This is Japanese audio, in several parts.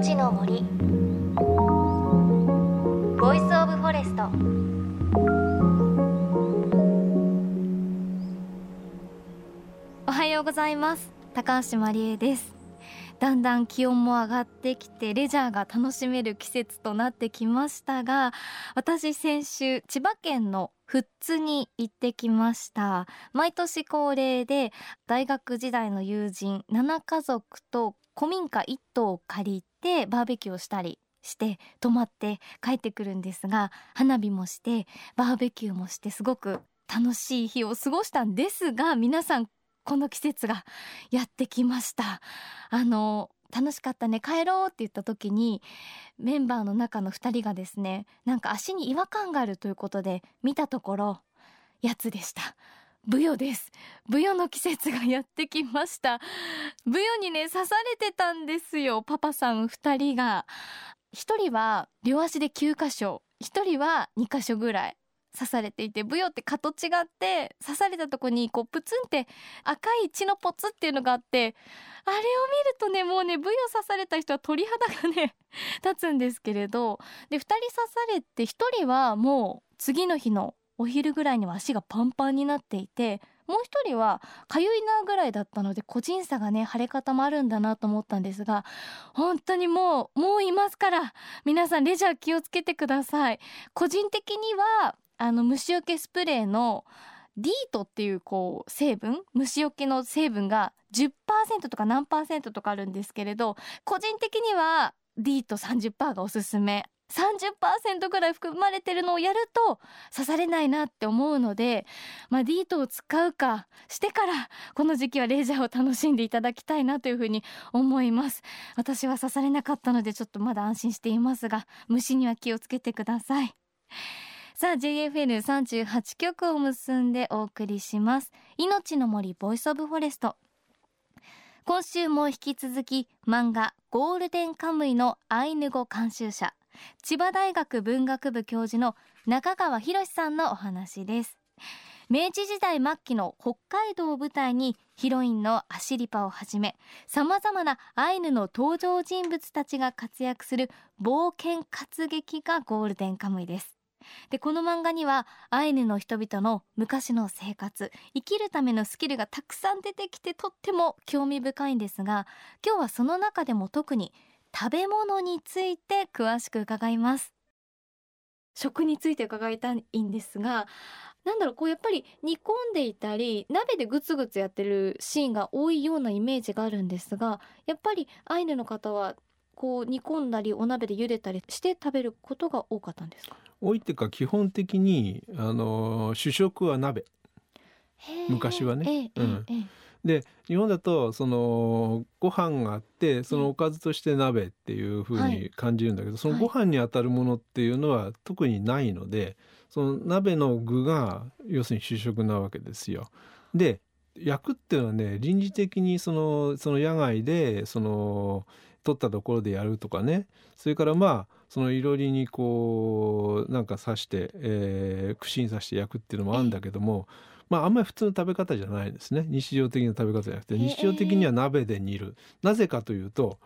命の森。 Voice of Forest。おはようございます。高橋万里恵です。だんだん気温も上がってきてレジャーが楽しめる季節となってきましたが私先週千葉県の富津に行ってきました。毎年恒例で大学時代の友人7家族と古民家1棟を借りてバーベキューをしたりして泊まって帰ってくるんですが花火もしてバーベキューもしてすごく楽しい日を過ごしたんですが皆さんこの季節がやってきました。あの楽しかったね帰ろうって言った時にメンバーの中の2人がですねなんか足に違和感があるということで見たところやつでした。ブヨです。ブヨの季節がやってきました。ブヨにね刺されてたんですよ。パパさん2人が。1人は両足で9箇所。1人は2箇所ぐらい。刺されていてブヨって蚊と違って刺されたとこにこうプツンって赤い血のポツっていうのがあってあれを見るとねもうねブヨ刺された人は鳥肌がね 立つんですけれど。で2人刺されて1人はもう次の日のお昼ぐらいには足がパンパンになっていてもう一人はかゆいなぐらいだったので個人差がね腫れ方もあるんだなと思ったんですが本当にもうもういますから皆さんレジャー気をつけてください。個人的にはあの虫除けスプレーのディートっていうこう成分虫除けの成分が10%とか何パーセントとかあるんですけれど個人的にはディート30%がおすすめ。30%ぐらい含まれてるのをやると刺されないなって思うので、まあ、ディートを使うかしてからこの時期はレジャーを楽しんでいただきたいなというふうに思います。私は刺されなかったのでちょっとまだ安心していますが虫には気をつけてください。さあ JFN38 曲を結んでお送りします。命の森 Voice of Forest。今週も引き続き漫画ゴールデンカムイのアイヌ語監修者。千葉大学文学部教授の中川博さんのお話です。明治時代末期の北海道を舞台にヒロインのアシリパをはじめ様々なアイヌの登場人物たちが活躍する冒険活劇がゴールデンカムイです。でこの漫画にはアイヌの人々の昔の生活生きるためのスキルがたくさん出てきてとっても興味深いんですが今日はその中でも特に食べ物について詳しく伺います。食について伺いたいんですがなんだろうこうやっぱり煮込んでいたり鍋でグツグツやってるシーンが多いようなイメージがあるんですがやっぱりアイヌの方はこう煮込んだりお鍋で茹でたりして食べることが多かったんですか？多いっていうか基本的にあの主食は鍋。昔はね、うん、で日本だとそのご飯があってそのおかずとして鍋っていうふうに感じるんだけど、はい、そのご飯にあたるものっていうのは特にないのでその鍋の具が要するに主食なわけですよ。で焼くっていうのはね臨時的にそのその野外でその取ったところでやるとかね。それからまあそのいろりにこうなんか刺して、えー、串に刺して焼くっていうのもあるんだけども、まああんまり普通の食べ方じゃないですね。日常的な食べ方じゃなくて日常的には鍋で煮る。なぜかというと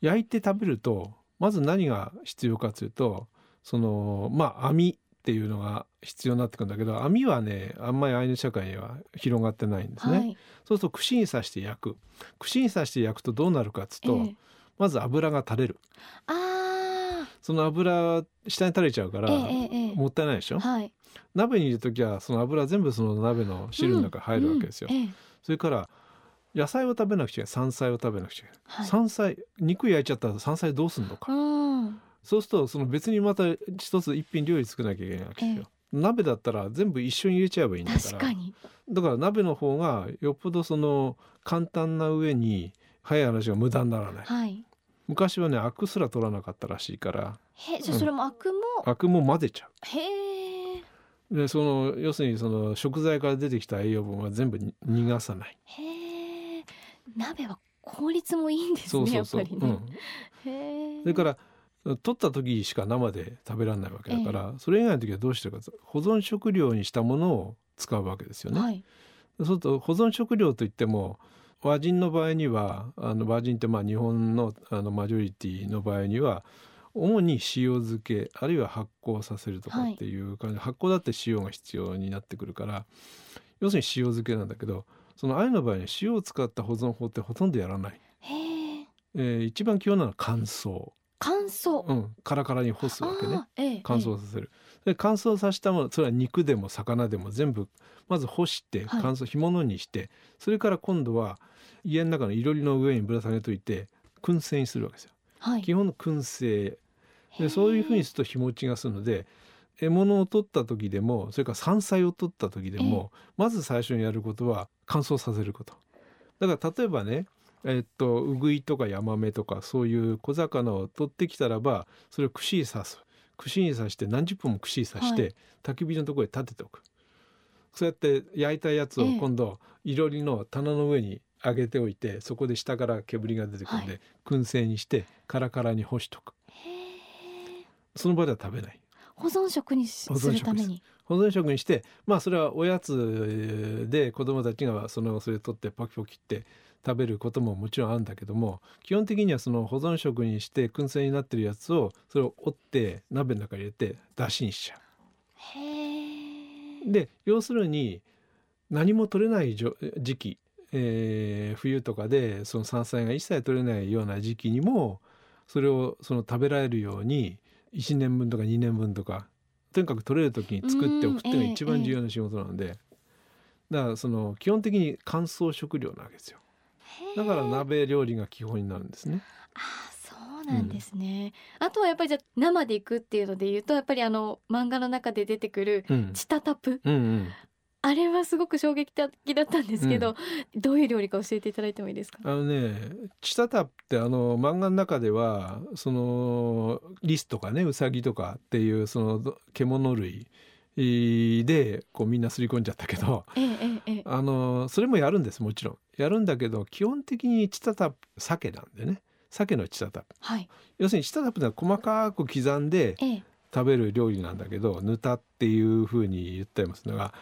焼いて食べるとまず何が必要かというとそのまあ網っていうのが必要になってくるんだけど網はねあんまりアイヌ社会には広がってないんですね、はい、そうすると串に刺して焼く。串に刺して焼くとどうなるかっつうと、えー、まず油が垂れるその油下に垂れちゃうから、もったいないでしょ、はい、鍋にいる時はその油全部その鍋の汁の中入るわけですよ、うんうん、それから野菜を食べなくちゃ山菜を食べなくちゃはい、山菜肉焼いちゃったら山菜どうすんのか、そうするとその別にまた一つ一品料理作らなきゃいけないわけですよ、鍋だったら全部一緒に入れちゃえばいいんだから。だから鍋の方がよっぽどその簡単な上に早い話が無駄にならない、はい、昔はねアクすら取らなかったらしいから。へじゃそれもアクも、うん、アクも混ぜちゃう。へえでその要するにその食材から出てきた栄養分は全部逃がさない。へえ鍋は効率もいいんですねそうそうそう、ね、うん、へえそれから取った時しか生で食べられないわけだから、えそれ以外の時はどうしてるか保存食料にしたものを使うわけですよね。はい、そうすると保存食料といっても和人の場合にはあの和人ってまあ日本のあのマジョリティの場合には主に塩漬けあるいは発酵させるとかっていう感じ、はい、発酵だって塩が必要になってくるから要するに塩漬けなんだけどそのあゆの場合に塩を使った保存法ってほとんどやらない。えー、一番基本なのは乾燥。乾燥、うん、カラカラに干すわけね、えー、乾燥させる、で乾燥させたものそれは肉でも魚でも全部まず干して乾燥、干物にしてそれから今度は家の中のいろりの上にぶら下げといて燻製にするわけですよ、はい、基本の燻製。でそういうふうにすると日持ちがするので獲物を取った時でもそれから山菜を取った時でもまず最初にやることは乾燥させること。だから例えばねえっとウグイとかヤマメとかそういう小魚を取ってきたらばそれを串に刺す。串に刺して何十分も串に刺して、はい、焚き火のところへ立てておく。そうやって焼いたやつを今度、いろりの棚の上に上げておいてそこで下から煙が出てくるんで、はい、燻製にしてカラカラに干しとく。その場では食べない。保存食にするために。保存食にしてまあそれはおやつで子供たちがそのそれ取ってパキパキって食べることももちろんあるんだけども基本的にはその保存食にして燻製になってるやつをそれを折って鍋の中に入れて出しにしちゃう。で要するに何も取れない時期、えー、冬とかでその山菜が一切取れないような時期にもそれをその食べられるように1年分とか2年分とかとにかく取れる時に作っておくっていうのが一番重要な仕事なので、だからその基本的に乾燥食料なわけですよ。だから鍋料理が基本になるんですね。あそうなんですね、うん、あとはやっぱりじゃ生でいくっていうので言うとやっぱりあの漫画の中で出てくるチタタプ、うんうん。うん、あれはすごく衝撃的だったんですけど、うん、どういう料理か教えていただいてもいいですか？あのねチタタってあの漫画の中ではそのリスとかねウサギとかっていうその獣類でこうみんなすり込んじゃったけど、えええ、あのそれもやるんですもちろん。やるんだけど基本的にチタタプ鮭なんでね。鮭のチタタプ、はい、要するにチタタプは細かく刻んで食べる料理なんだけど、ぬたっていうふうに言ってますのが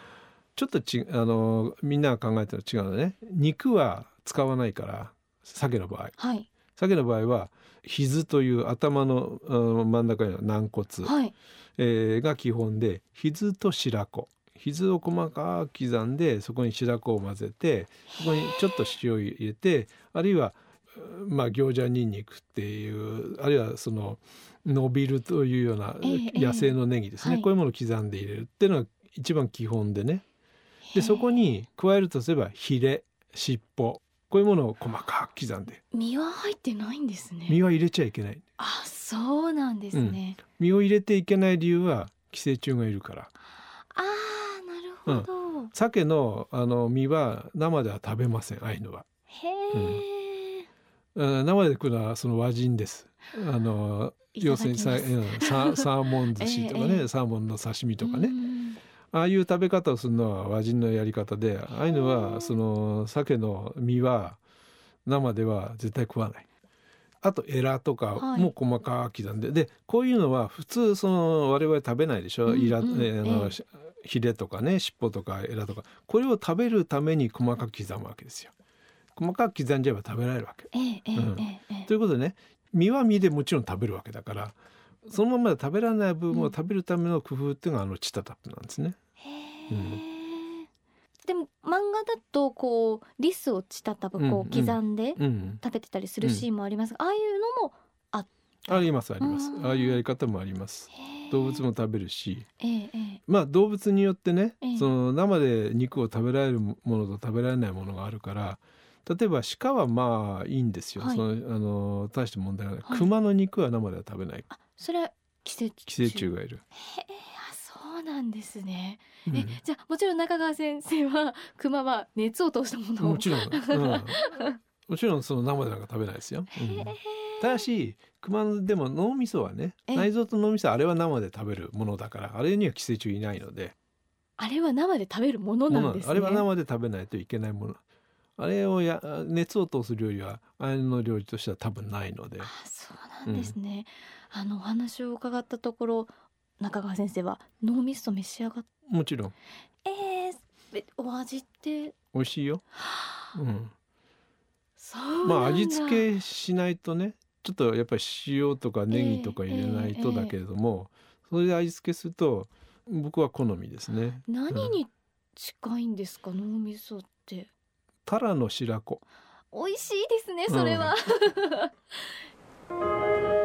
ちょっとちあのみんなが考えてるの違うのね。肉は使わないから鮭の場合、はい、鮭の場合はひずという頭の真ん中には軟骨、はい。えー、が基本でひずと白子。ひずを細かく刻んでそこに白子を混ぜてそこにちょっと塩を入れてあるいはまあ餃子にんにくっていうあるいはその伸びるというような野生のネギですね、ええこういうものを刻んで入れるっていうのが一番基本でね。でそこに加えるとすればヒレ尻尾こういうものを細かく刻んで。身は入ってないんですね。身は入れちゃいけない。あそうなんですね、うん、身を入れていけない理由は寄生虫がいるから。あーなるほど、うん、鮭のあの身は生では食べませんアイヌは。へえ、うん、生で食うのはその和人です。あの要するにササーモン寿司とかね、えー、サーモンの刺身とかね、ああいう食べ方をするのは和人のやり方でああいうのはその鮭の身は生では絶対食わない。あとエラとかも細かく刻んで、はい、でこういうのは普通その我々食べないでしょ、うんうん、イラ、えー、ヒレとかね尻尾とかエラとか。これを食べるために細かく刻むわけですよ。細かく刻んじゃえば食べられるわけ。えーえーうん。えー、ということでね身は身でもちろん食べるわけだからそのままで食べられない部分を食べるための工夫っていうのがあのチタタップなんですね。うん、でも漫画だとこうリスをチタタプこう刻んで食べてたりするシーンもありますが、ああいうのもあありますあります、ああいうやり方もあります。動物も食べるし、まあ動物によってね、えー、その生で肉を食べられるものと食べられないものがあるから例えば鹿はまあいいんですよ、はい、そのあの大して問題ない、はい、熊の肉は生では食べない。あそれは寄生虫。寄生虫がいるなんですね、うん、えじゃあもちろん中川先生は 熊は熱を通したものを。もちろん、うん、もちろんその生でなんか食べないですよ、うん、ただし熊でも脳みそはね内臓と脳みそあれは生で食べるものだからあれには寄生虫いないので。あれは生で食べるものなんです、ね、あれは生で食べないといけないもの。あれをや熱を通す料理はあれの料理としては多分ないので。あそうなんですね、うん、あのお話を伺ったところ中川先生は脳みそ召し上がっもちろん。えー、お味って？美味しいよ、うん、まあ味付けしないとねちょっとやっぱり塩とかネギとか入れないとだけれども、えーえ。ー、それで味付けすると僕は好みですね。何に近いんですか、うん、脳みそって。タラの白子。美味しいですねそれは、うん、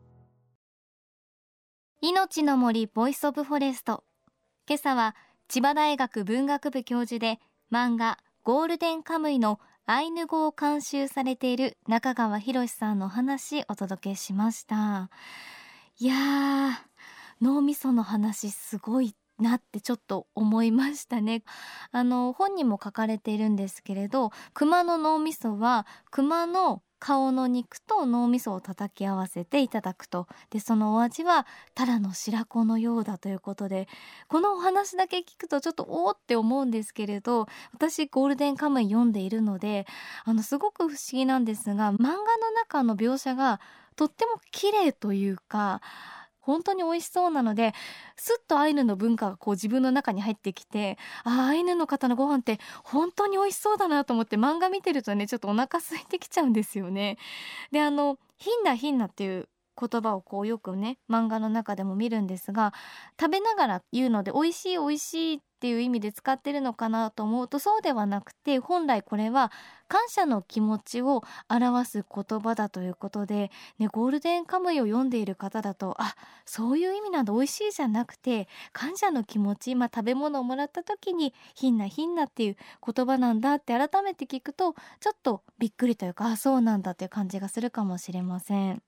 命の森 Voice of Forest。今朝は千葉大学文学部教授で漫画ゴールデンカムイのアイヌ語を監修されている中川裕さんの話お届けしました。いやー脳みその話すごいなってちょっと思いましたね。あの本にも書かれているんですけれど熊の脳みそは熊の顔の肉と脳みそを叩き合わせていただくと。でそのお味はタラの白子のようだということで。このお話だけ聞くとちょっとおおって思うんですけれど私ゴールデンカムイ読んでいるのであのすごく不思議なんですが漫画の中の描写がとっても綺麗というか本当に美味しそうなのですっとアイヌの文化がこう自分の中に入ってきてああアイヌの方のご飯って本当に美味しそうだなと思って漫画見てるとねちょっとお腹空いてきちゃうんですよね。であのヒンナヒンナっていう言葉をこうよくね漫画の中でも見るんですが食べながら言うので美味しい美味しいっていう意味で使ってるのかなと思うとそうではなくて本来これは感謝の気持ちを表す言葉だということで、ね、ゴールデンカムイを読んでいる方だとあそういう意味なんだ美味しいじゃなくて感謝の気持ち、まあ、食べ物をもらった時にひんなひんなっていう言葉なんだって改めて聞くとちょっとびっくりというかあそうなんだっていう感じがするかもしれません。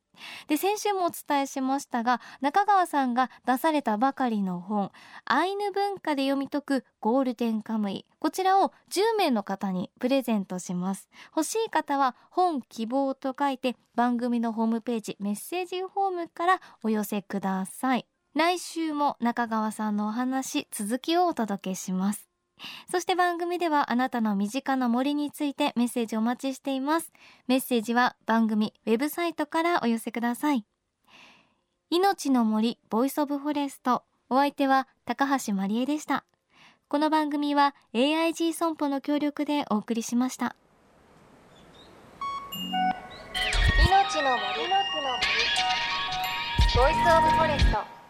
で先週もお伝えしましたが中川さんが出されたばかりの本アイヌ文化で読み解くゴールデンカムイこちらを10名の方にプレゼントします。欲しい方は本希望と書いて番組のホームページメッセージフォームからお寄せください。来週も中川さんのお話続きをお届けします。そして番組ではあなたの身近な森についてメッセージお待ちしています。メッセージは番組ウェブサイトからお寄せください。命の森 Voice of Forest。お相手は高橋万里恵でした。この番組は AIG 損保の協力でお送りしました。命の森。の森。ボイスオブフォレスト。